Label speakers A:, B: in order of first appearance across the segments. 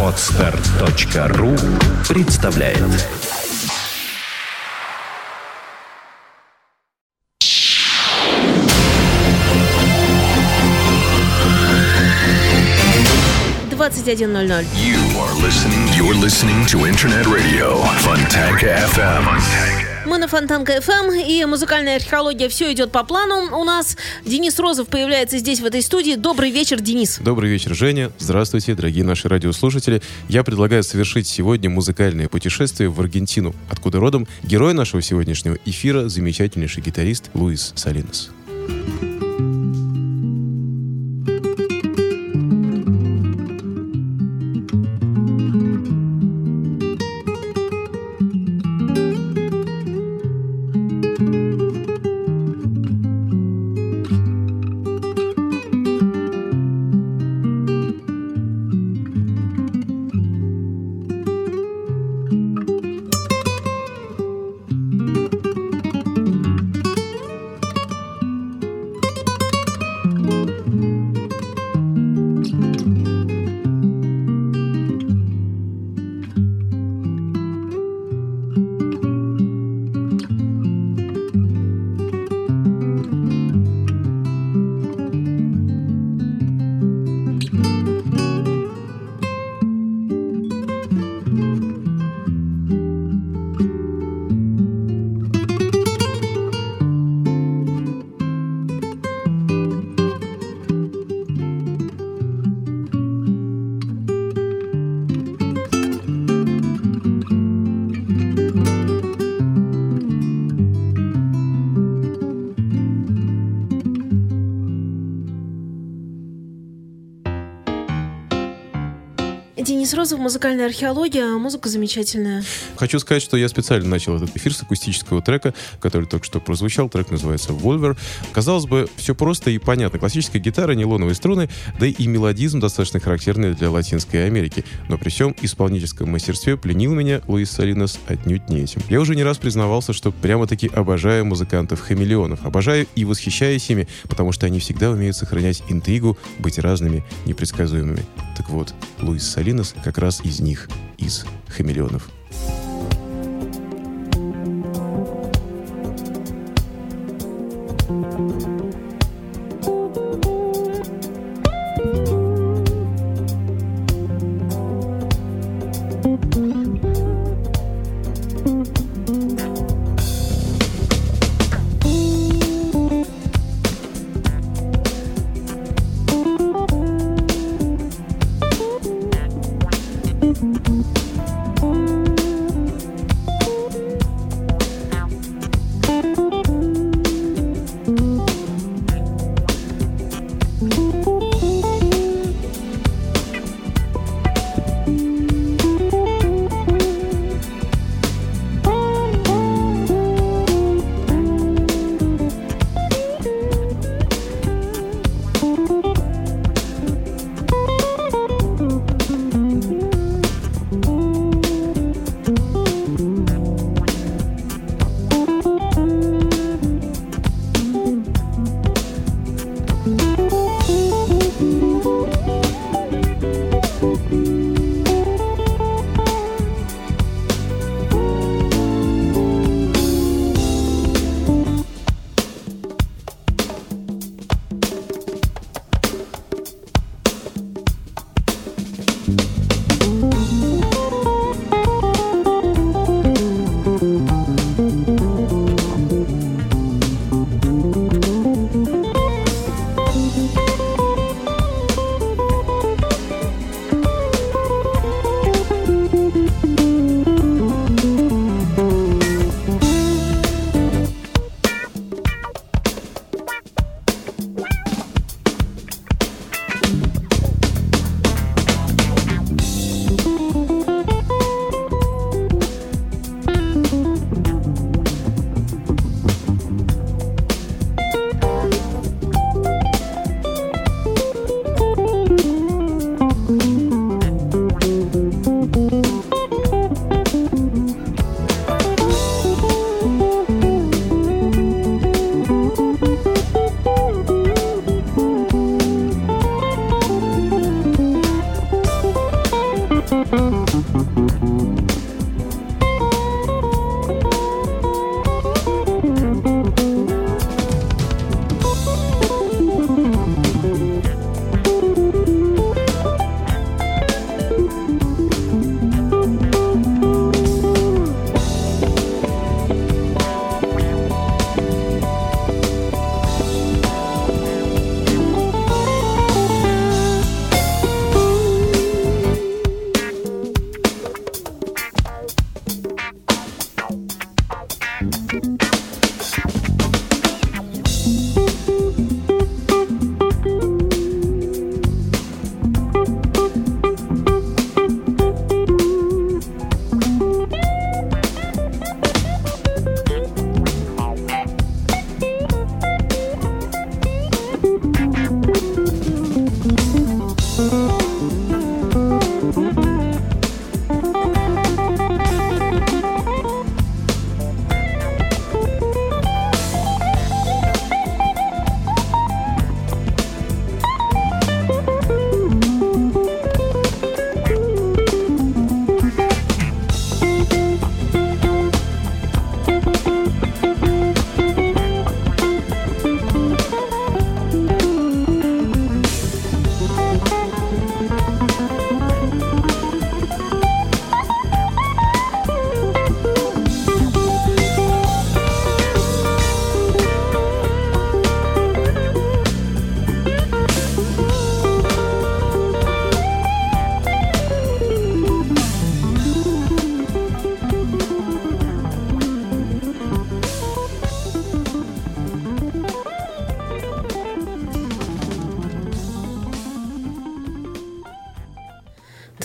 A: Отстар.ру представляет
B: Двадцать один ноль ноль.
C: You are listening. You're listening to Internet Radio Fontanka FM.
B: Мы на Фонтанка ФМ и музыкальная археология. Все идет по плану. У нас Денис Розов появляется здесь, в этой студии. Добрый вечер, Денис.
D: Добрый вечер, Женя. Здравствуйте, дорогие наши радиослушатели. Я предлагаю совершить сегодня музыкальное путешествие в Аргентину, откуда родом герой нашего сегодняшнего эфира, замечательнейший гитарист Луис Салинос.
B: Денис Розов, музыкальная археология. Музыка замечательная.
D: Хочу сказать, что я специально начал этот эфир с акустического трека, который только что прозвучал. Трек называется «Вольвер». Казалось бы, все просто и понятно. Классическая гитара, нейлоновые струны, да и мелодизм достаточно характерный для Латинской Америки. Но при всем исполнительском мастерстве пленил меня Луис Салинос отнюдь не этим. Я уже не раз признавался, что прямо-таки обожаю музыкантов-хамелеонов. Обожаю и восхищаюсь ими, потому что они всегда умеют сохранять интригу, быть разными, непредсказуемыми. Так вот, Луис Салинос как раз из них, из хамелеонов.
B: Mm-hmm.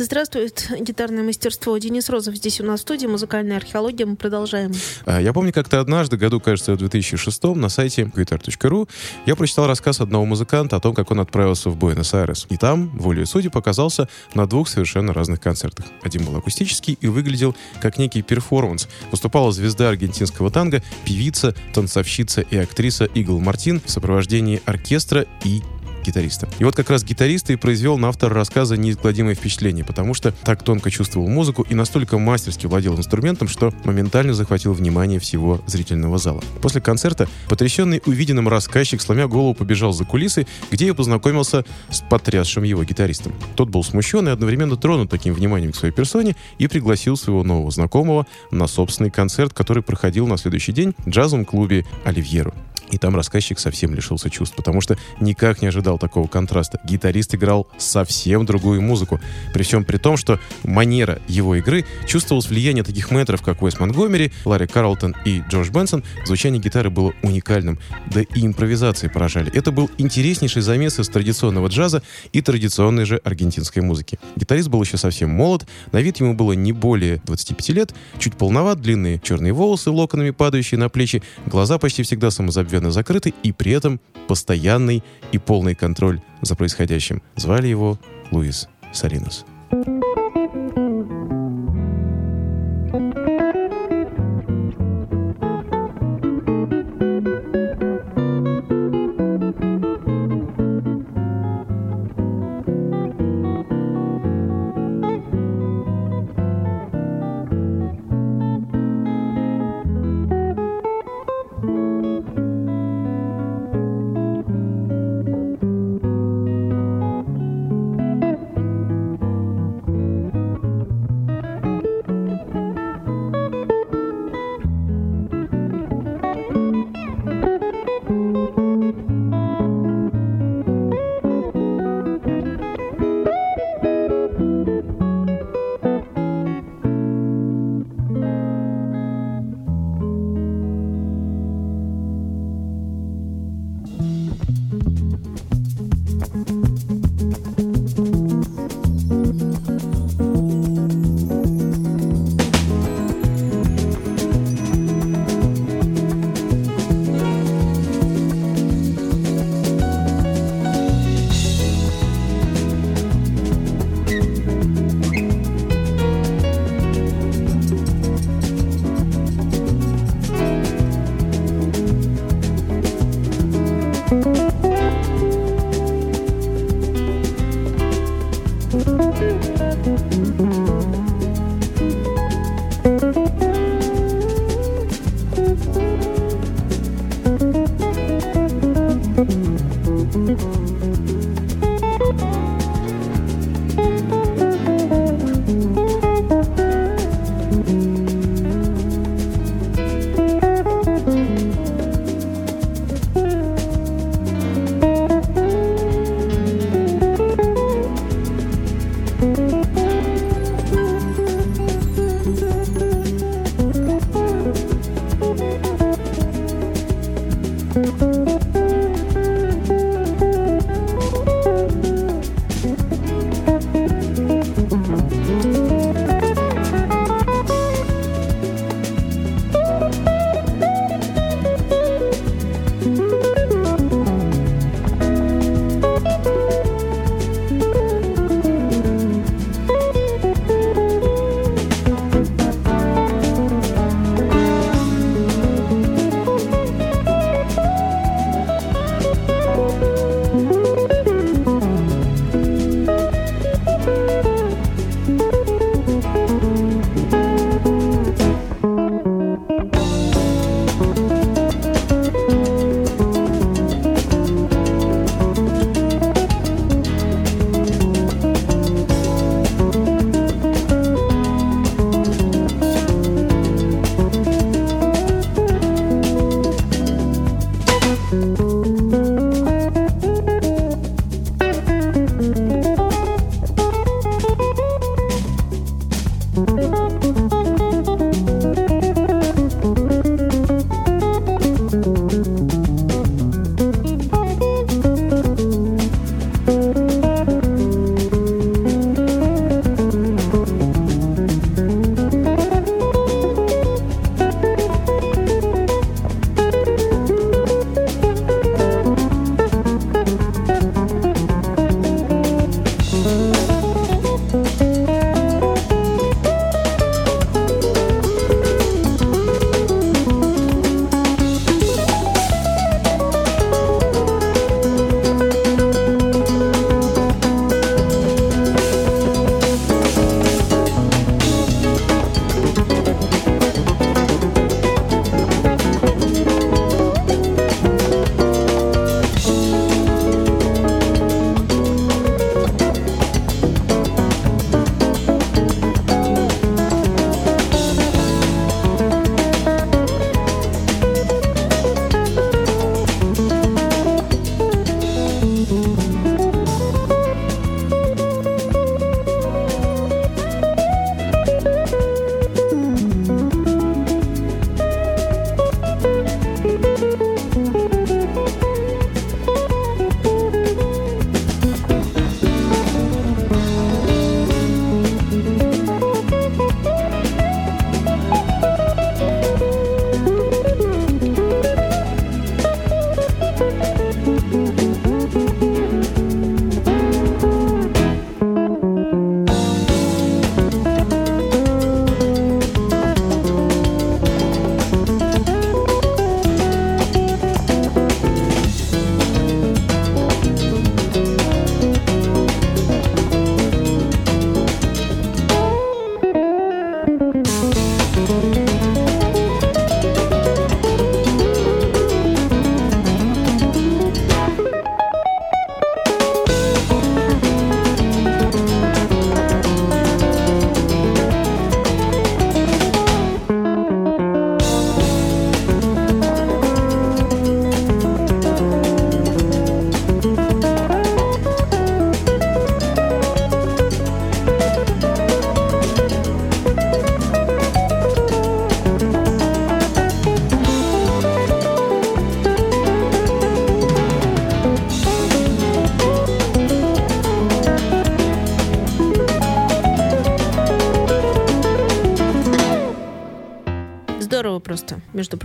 B: Здравствует гитарное мастерство. Денис Розов здесь у нас в студии. Музыкальная археология. Мы продолжаем.
D: А, Я помню, как-то однажды, году, кажется, в 2006 на сайте guitar.ru я прочитал рассказ одного музыканта о том, как он отправился в Буэнос-Айрес. И там, волей судеб, оказался на двух совершенно разных концертах. Один был акустический и выглядел как некий перформанс. Выступала звезда аргентинского танго, певица, танцовщица и актриса Игл Мартин в сопровождении оркестра и гитариста. И вот как раз гитариста и произвел на автора рассказа неизгладимое впечатление, потому что так тонко чувствовал музыку и настолько мастерски владел инструментом, что моментально захватил внимание всего зрительного зала. После концерта, потрясенный увиденным рассказчик, сломя голову, побежал за кулисы, где и познакомился с потрясшим его гитаристом. Тот был смущен и одновременно тронут таким вниманием к своей персоне и пригласил своего нового знакомого на собственный концерт, который проходил на следующий день в джазовом клубе «Оливьеру». И там рассказчик совсем лишился чувств, потому что никак не ожидал такого контраста. Гитарист играл совсем другую музыку. При всем при том, что манера его игры чувствовалось влияние таких мэтров, как Уэс Монгомери, Ларри Карлтон и Джордж Бенсон. Звучание гитары было уникальным, да и импровизации поражали. Это был интереснейший замес из традиционного джаза и традиционной же аргентинской музыки. Гитарист был еще совсем молод, на вид ему было не более 25 лет, чуть полноват, длинные черные волосы, локонами падающие на плечи, глаза почти всегда самозабвенно закрыты и при этом постоянный и полный контроль за происходящим. Звали его Луис Салинос.
B: 90, между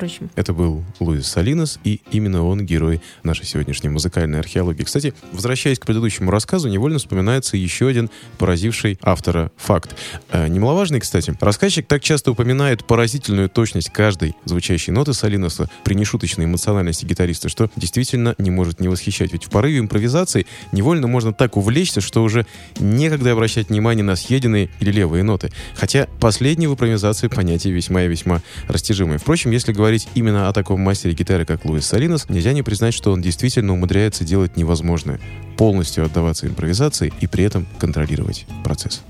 B: прочим.
D: Это был Луис Салинос, и именно он герой нашей сегодняшней музыкальной археологии. Кстати, возвращаясь к предыдущему рассказу, невольно вспоминается еще один поразивший автора факт. Э, немаловажный, кстати. Рассказчик так часто упоминает поразительную точность каждой звучащей ноты Салиноса при нешуточной эмоциональности гитариста, что действительно не может не восхищать. Ведь в порыве импровизации невольно можно так увлечься, что уже некогда обращать внимание на съеденные или левые ноты. Хотя последние в импровизации понятие весьма и весьма растяжимое. Впрочем, если говорить именно о таком мастере гитары, как Луис Салинос, нельзя не признать, что он действительно умудряется делать невозможное. Полностью отдаваться импровизации и при этом контролировать процесс.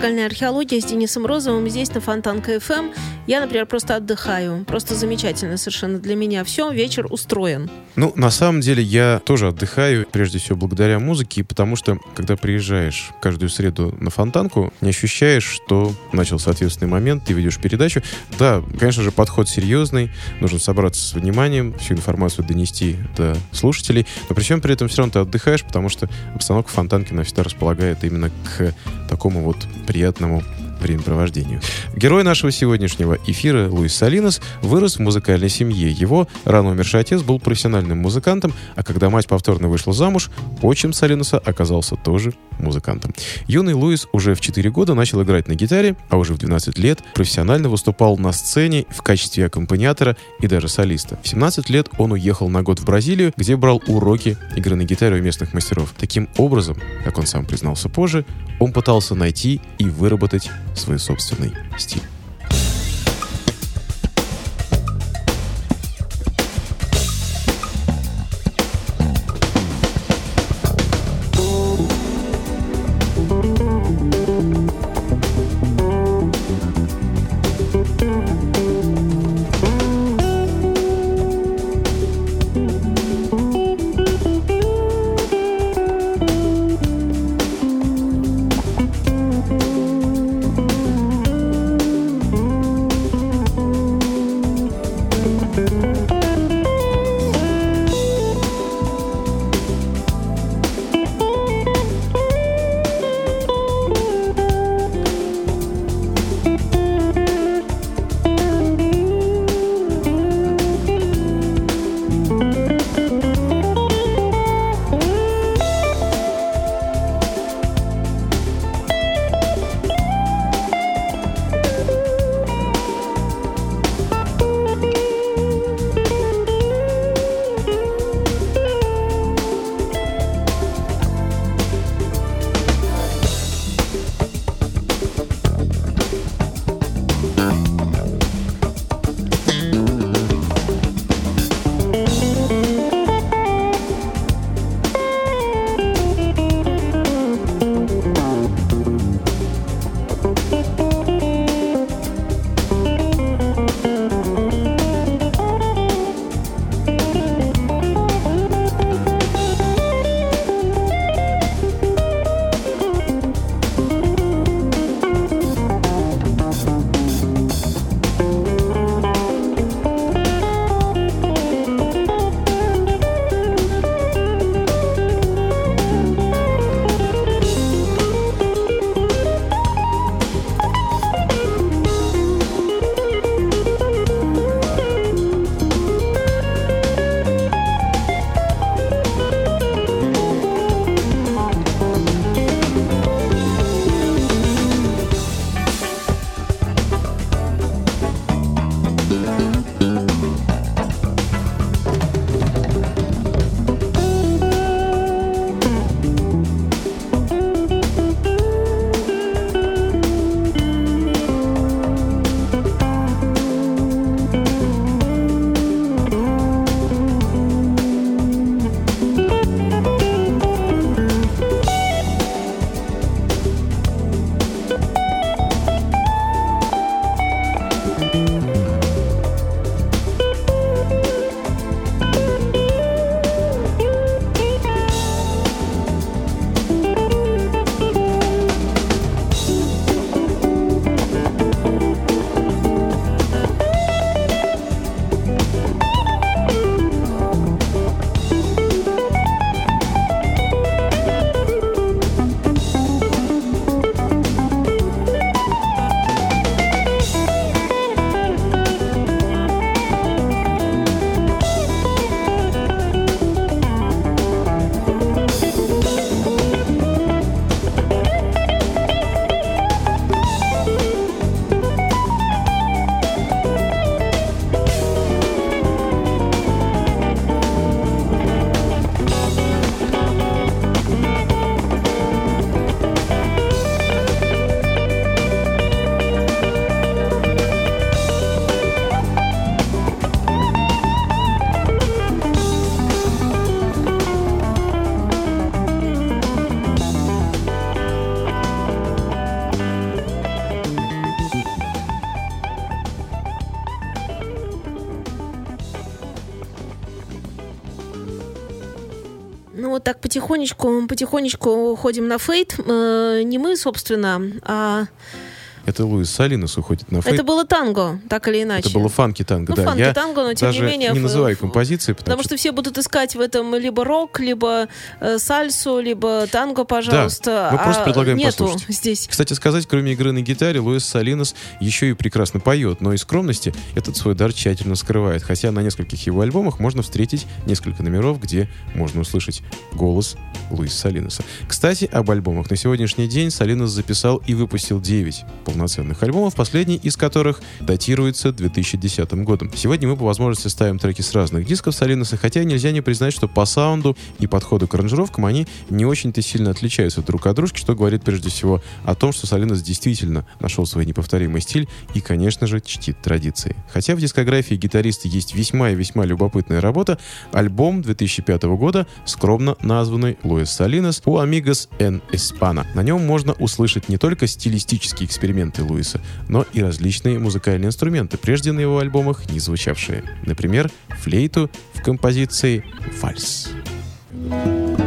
B: Музыкальная археология с Денисом Розовым здесь на Фонтанка FM. Я, например, просто отдыхаю. Просто замечательно совершенно для меня все. Вечер устроен.
D: Ну, на самом деле, я тоже отдыхаю, прежде всего, благодаря музыке, потому что, когда приезжаешь каждую среду на Фонтанку, не ощущаешь, что начался ответственный момент, ты ведешь передачу. Да, конечно же, подход серьезный, нужно собраться с вниманием, всю информацию донести до слушателей, но при всем при этом все равно ты отдыхаешь, потому что обстановка Фонтанки на всегда располагает именно к такому вот приятному времяпровождению. Герой нашего сегодняшнего эфира Луис Салинос вырос в музыкальной семье. Его рано умерший отец был профессиональным музыкантом, а когда мать повторно вышла замуж, отчим Салиноса оказался тоже музыкантом. Юный Луис уже в 4 года начал играть на гитаре, а уже в 12 лет профессионально выступал на сцене в качестве аккомпаниатора и даже солиста. В 17 лет он уехал на год в Бразилию, где брал уроки игры на гитаре у местных мастеров. Таким образом, как он сам признался позже, он пытался найти и выработать свой собственный стиль.
B: Потихонечку, потихонечку ходим на фейт. Э, не мы, собственно, а
D: Это Луис Салинос уходит на фейт.
B: это было танго, так или иначе.
D: Это было фанки танго,
B: Ну,
D: да.
B: фанки
D: Я
B: танго, но тем
D: даже
B: не менее...
D: не называю композиции, потому,
B: Потому что все будут искать в этом либо рок, либо э, сальсу, либо танго, пожалуйста.
D: мы просто
B: а
D: предлагаем
B: нету
D: послушать.
B: здесь.
D: Кстати сказать, кроме игры на гитаре, Луис Салинос еще и прекрасно поет, но из скромности этот свой дар тщательно скрывает. Хотя на нескольких его альбомах можно встретить несколько номеров, где можно услышать голос Луиса Салиноса. Кстати, об альбомах. На сегодняшний день Салинос записал и выпустил 9 полноценных альбомов, последний из которых датируется 2010 годом. Сегодня мы по возможности ставим треки с разных дисков Салиноса, хотя нельзя не признать, что по саунду и подходу к аранжировкам они не очень-то сильно отличаются друг от дружки, что говорит прежде всего о том, что Салинос действительно нашел свой неповторимый стиль и, конечно же, чтит традиции. Хотя в дискографии гитариста есть весьма и весьма любопытная работа, альбом 2005 года, скромно названный Луис Салинос «У Amigos en Espana». На нем можно услышать не только стилистические эксперименты Луиса, но и различные музыкальные инструменты, прежде на его альбомах не звучавшие. Например, флейту в композиции «Вальс».
E: Thank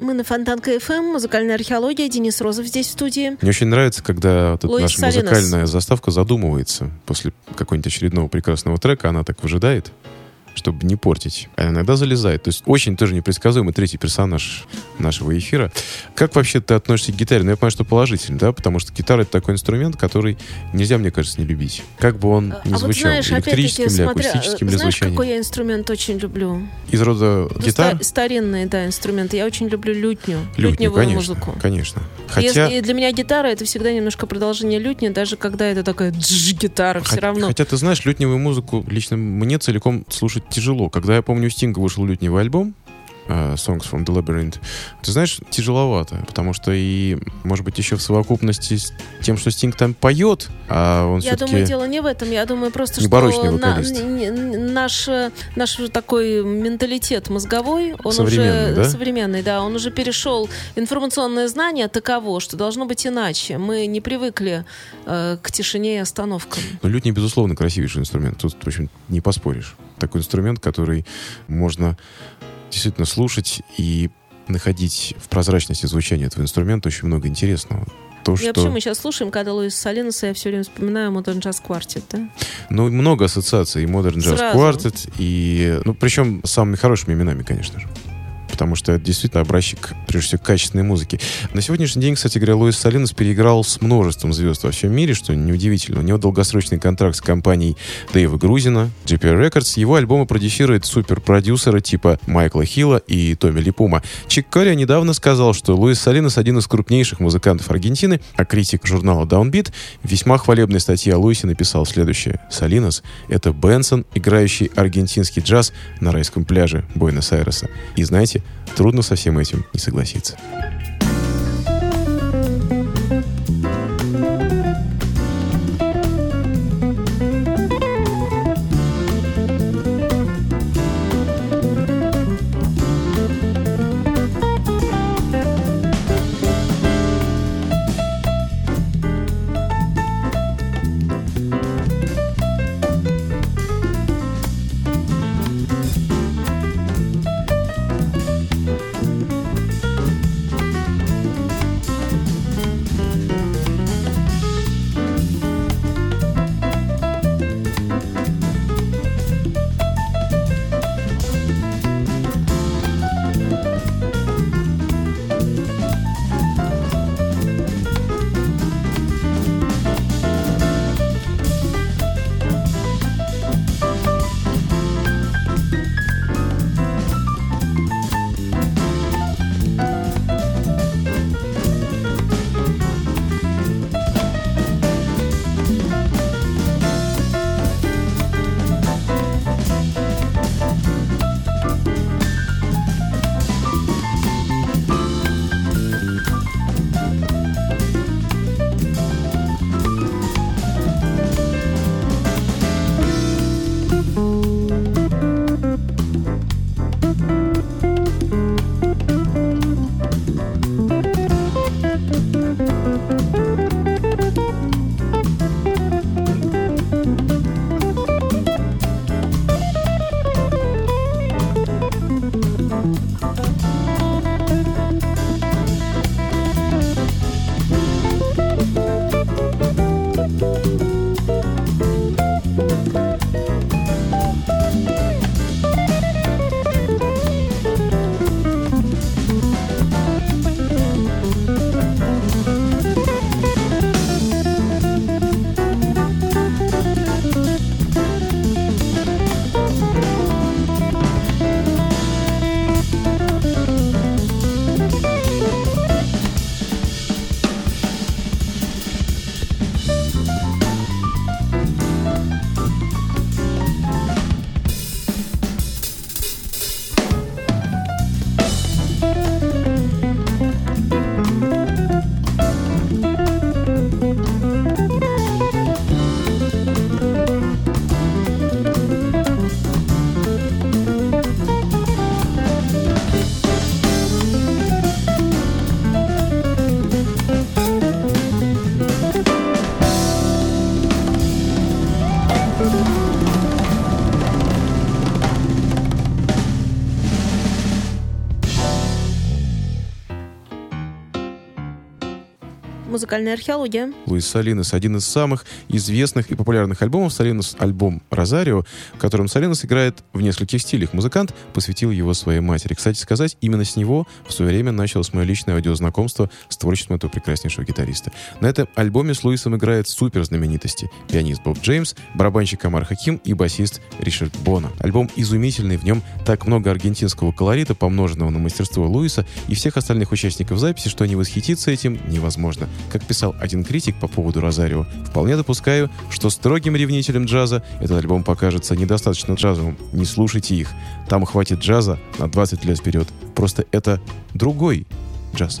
B: на Фонтанка FM, музыкальная археология, Денис Розов здесь в студии.
D: Мне очень нравится, когда вот эта наша
B: Салинос.
D: музыкальная заставка задумывается после какого-нибудь очередного прекрасного трека, она так выжидает, чтобы не портить. А иногда залезает. То есть очень тоже непредсказуемый третий персонаж нашего эфира. Как вообще ты относишься к гитаре? Ну, я понимаю, что положительно, да? Потому что гитара — это такой инструмент, который нельзя, мне кажется, не любить. Как бы он ни
B: а вот
D: звучал.
B: знаешь,
D: электрическим
B: опять-таки,
D: ли,
B: смотря,
D: акустическим
B: знаешь,
D: звучанием.
B: какой я инструмент очень люблю?
D: Из рода
B: Ну,
D: гитар?
B: ста- старинные, да, инструменты. Я очень люблю лютню,
D: Лютню,
B: лютневую
D: конечно,
B: музыку.
D: конечно. Хотя,
B: Если- и для меня гитара это всегда немножко продолжение лютни, даже когда это такая гитара, все равно.
D: Хотя, ты знаешь, лютневую музыку лично мне целиком слушать тяжело. Когда я помню, у Стинга вышел лютневый альбом, э, Songs from the Labyrinth, ты знаешь, тяжеловато, потому что и, может быть, еще в совокупности с тем, что Стинг там поет, а он
B: Я думаю, дело не в этом. Я думаю просто, что на- наш, наш такой менталитет мозговой, он
D: Современный,
B: уже
D: да?
B: современный, да, он уже перешел информационное знание таково, что должно быть иначе. Мы не привыкли э, к тишине и остановкам.
D: Ну, лютня, безусловно, красивейший инструмент. Тут, в общем, не поспоришь. Такой инструмент, который можно действительно слушать и находить в прозрачности звучания этого инструмента очень много интересного. То,
B: И
D: что...
B: вообще мы сейчас слушаем, когда Луис Салиноса, я все время вспоминаю Modern Jazz Quartet, да?
D: Ну, много ассоциаций. И Modern Jazz
B: Сразу.
D: Quartet, и... Ну, причем с самыми хорошими именами, конечно же. Потому что это действительно образчик, прежде всего, качественной музыки. На сегодняшний день, кстати говоря, Луис Салинос переиграл с множеством звезд во всем мире, что неудивительно. У него долгосрочный контракт с компанией Дэйва Грузина, GPR Records. Его альбомы продюсируют суперпродюсеры типа Майкла Хилла и Томми Липума. Чик Корри недавно сказал, что Луис Салинос один из крупнейших музыкантов Аргентины, а критик журнала Downbeat весьма хвалебной статье о Луисе написал следующее. Салинос — это Бенсон, играющий аргентинский джаз на райском пляже Буэнос-Айреса. И знаете, трудно со всем этим не согласиться.
B: Музыкальная археология.
D: Луис Салинос, один из самых известных и популярных альбомов Салинос, альбом «Розарио», в котором Салинос играет в нескольких стилях. Музыкант посвятил его своей матери. Кстати сказать, именно с него в свое время началось мое личное аудиознакомство с творчеством этого прекраснейшего гитариста. На этом альбоме с Луисом играет супер знаменитости. Пианист Боб Джеймс, барабанщик Амар Хаким и басист Ришард Бона. Альбом изумительный, в нем так много аргентинского колорита, помноженного на мастерство Луиса и всех остальных участников записи, что не восхититься этим невозможно. Как писал один критик по поводу Розарио, вполне допускаю, что строгим ревнителям джаза этот альбом покажется недостаточно джазовым. Не слушайте их. Там хватит джаза на 20 лет вперед. Просто это другой джаз.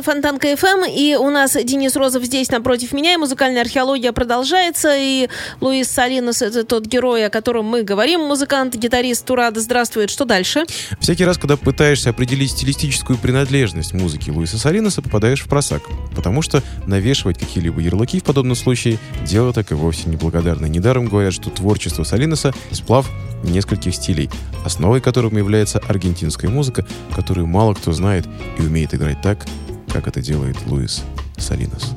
B: на Фонтанка FM, и у нас Денис Розов здесь напротив меня, и музыкальная археология продолжается, и Луис Салинос — это тот герой, о котором мы говорим, музыкант, гитарист Турада здравствует. Что дальше?
D: Всякий раз, когда пытаешься определить стилистическую принадлежность музыки Луиса Салиноса, попадаешь в просак, потому что навешивать какие-либо ярлыки в подобном случае — дело так и вовсе неблагодарное. Недаром говорят, что творчество Салиноса — сплав нескольких стилей, основой которым является аргентинская музыка, которую мало кто знает и умеет играть так, как это делает Луис Салинос.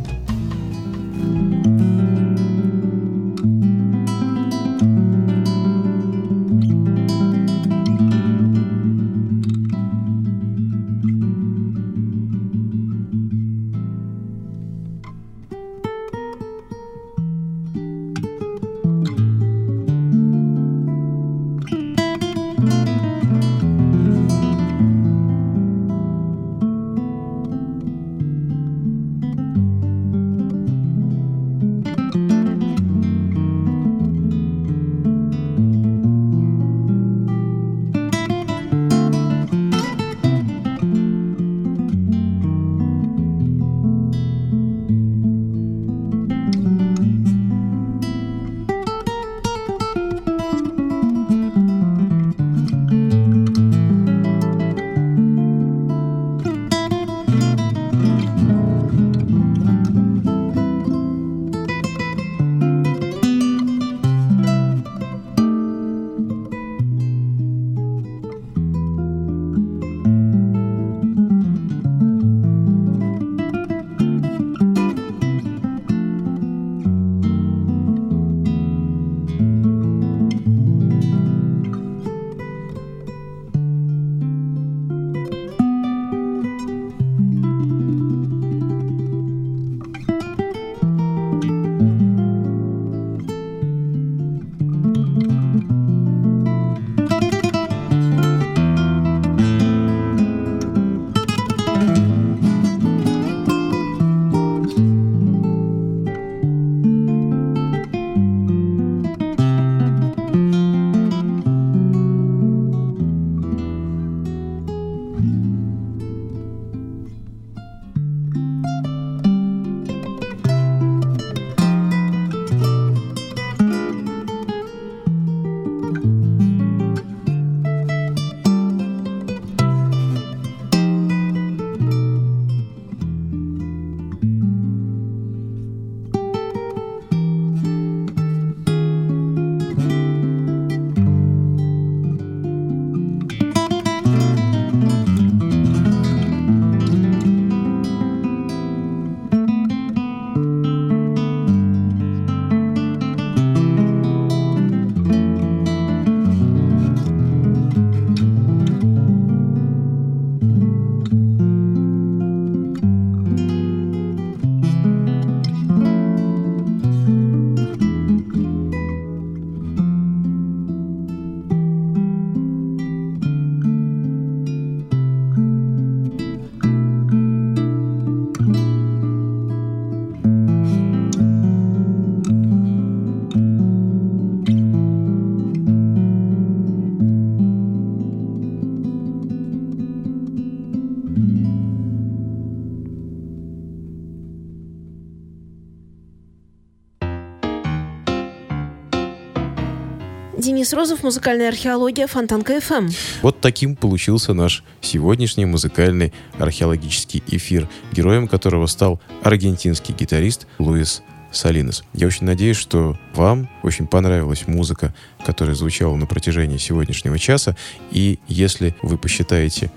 B: Розов, музыкальная археология, Фонтанка ФМ.
D: Вот таким получился наш сегодняшний музыкальный археологический эфир, героем которого стал аргентинский гитарист Луис Салинос. Я очень надеюсь, что вам очень понравилась музыка, которая звучала на протяжении сегодняшнего часа. И если вы посчитаете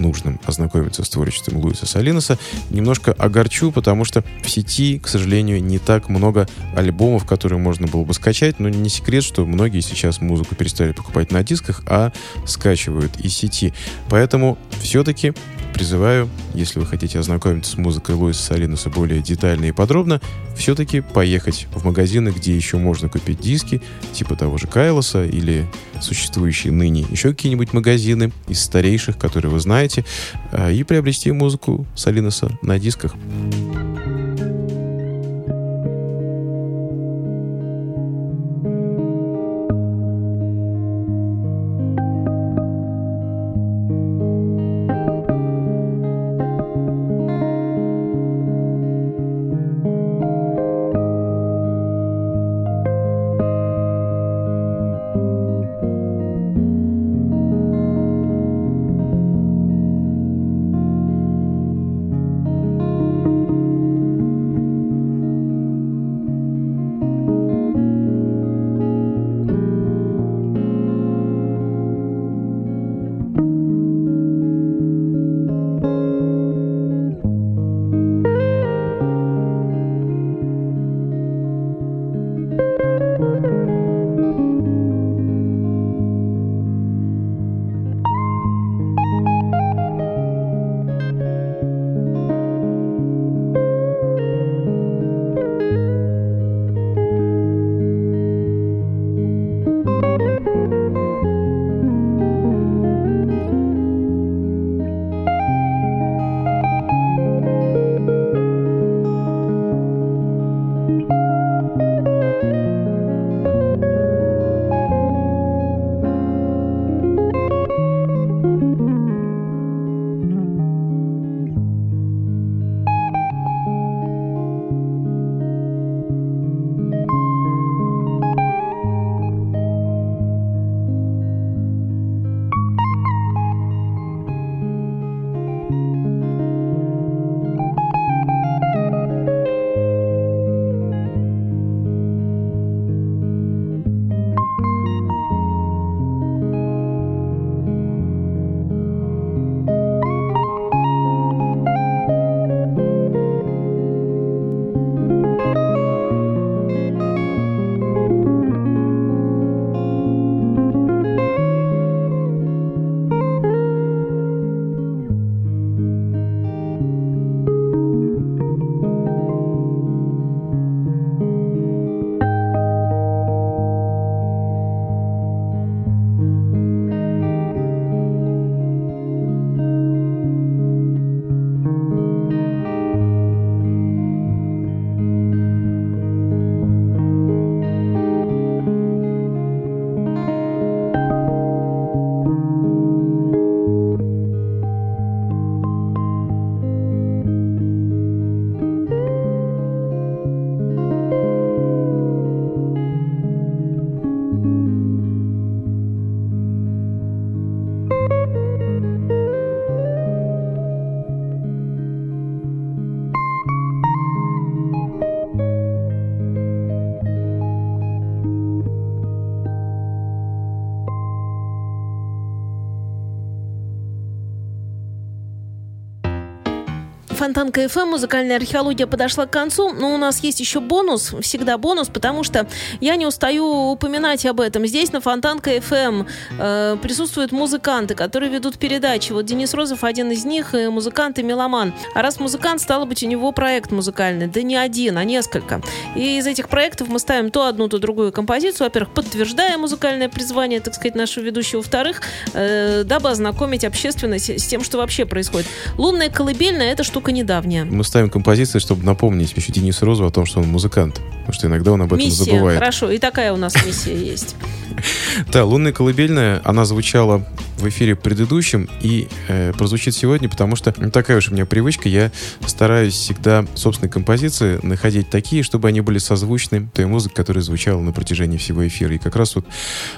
D: нужным ознакомиться с творчеством Луиса Салиноса. Немножко огорчу, потому что в сети, к сожалению, не так много альбомов, которые можно было бы скачать, но не секрет, что многие сейчас музыку перестали покупать на дисках, а скачивают из сети. Поэтому все-таки призываю, если вы хотите ознакомиться с музыкой Луиса Салинуса более детально и подробно, все-таки поехать в магазины, где еще можно купить диски, типа того же Кайлоса или существующие ныне еще какие-нибудь магазины из старейших, которые вы знаете, а, и приобрести музыку Салинуса на дисках.
B: Фонтанка FM, музыкальная археология подошла к концу, но у нас есть еще бонус, всегда бонус, потому что я не устаю упоминать об этом. Здесь на Фонтанка FM э, присутствуют музыканты, которые ведут передачи. Вот Денис Розов один из них, и музыкант и меломан. А раз музыкант, стало быть, у него проект музыкальный. Да не один, а несколько. И из этих проектов мы ставим то одну, то другую композицию. Во-первых, подтверждая музыкальное призвание, так сказать, нашего ведущего. Во-вторых, э, дабы ознакомить общественность с тем, что вообще происходит. Лунная колыбельная – это штука недавняя.
D: Мы ставим композиции, чтобы напомнить еще Денису Розову о том, что он музыкант. Потому что иногда он об этом
B: Миссия,
D: забывает.
B: хорошо. И такая у нас миссия есть.
D: Да, «Лунная колыбельная», она звучала в эфире предыдущем и э, прозвучит сегодня, потому что ну, такая уж у меня привычка. Я стараюсь всегда собственные композиции находить такие, чтобы они были созвучны той музыке, которая звучала на протяжении всего эфира. И как раз вот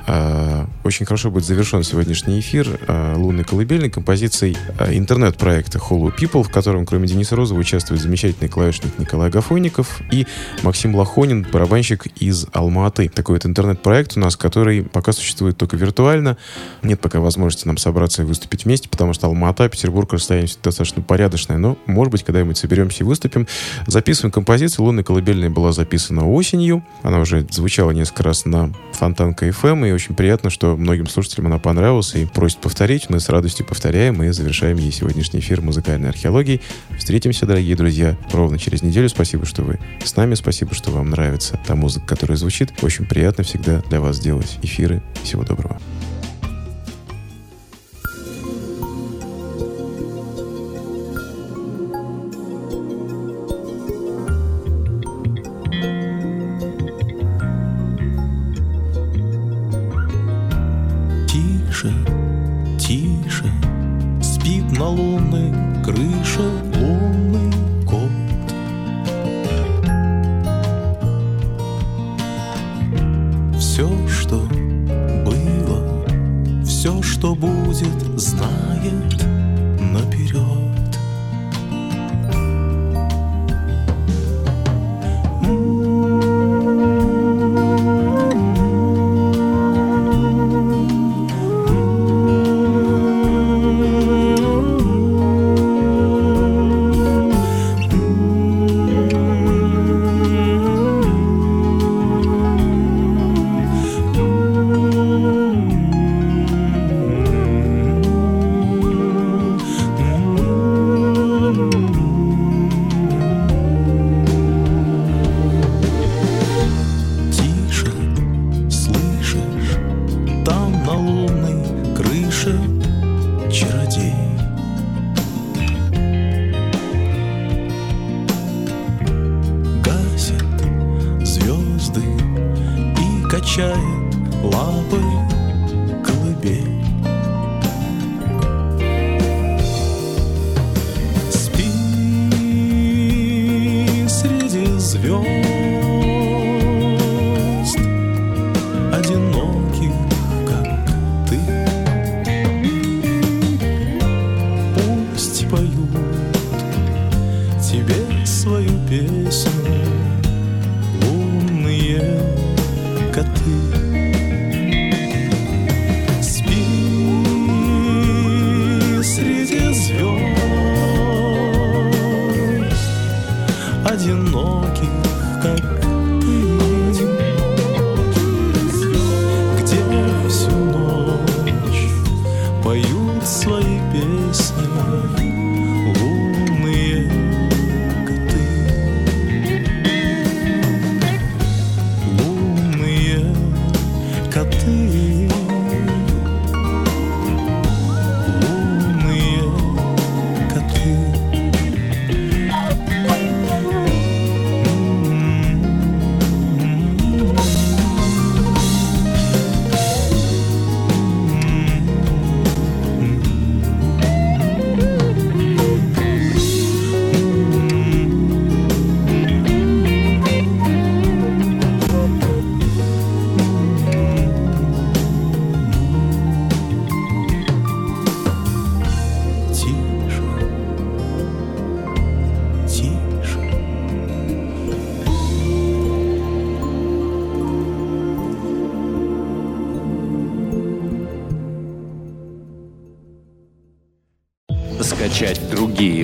D: э, очень хорошо будет завершен сегодняшний эфир э, «Лунной колыбельной» композицией э, интернет-проекта Hollow People, в котором, кроме кроме Дениса Розова, участвует замечательный клавишник Николай Гафойников и Максим Лохонин, барабанщик из Алматы. Такой вот интернет-проект у нас, который пока существует только виртуально. Нет пока возможности нам собраться и выступить вместе, потому что Алмата, Петербург расстояние достаточно порядочное, но, может быть, когда-нибудь соберемся и выступим. Записываем композицию. «Лунная колыбельная» была записана осенью. Она уже звучала несколько раз на Фонтанка FM, и очень приятно, что многим слушателям она понравилась и просит повторить. Мы с радостью повторяем и завершаем ей сегодняшний эфир музыкальной археологии. Встретимся, дорогие друзья, ровно через неделю. Спасибо, что вы с нами. Спасибо, что вам нравится та музыка, которая звучит. Очень приятно всегда для вас делать эфиры. Всего доброго.
A: till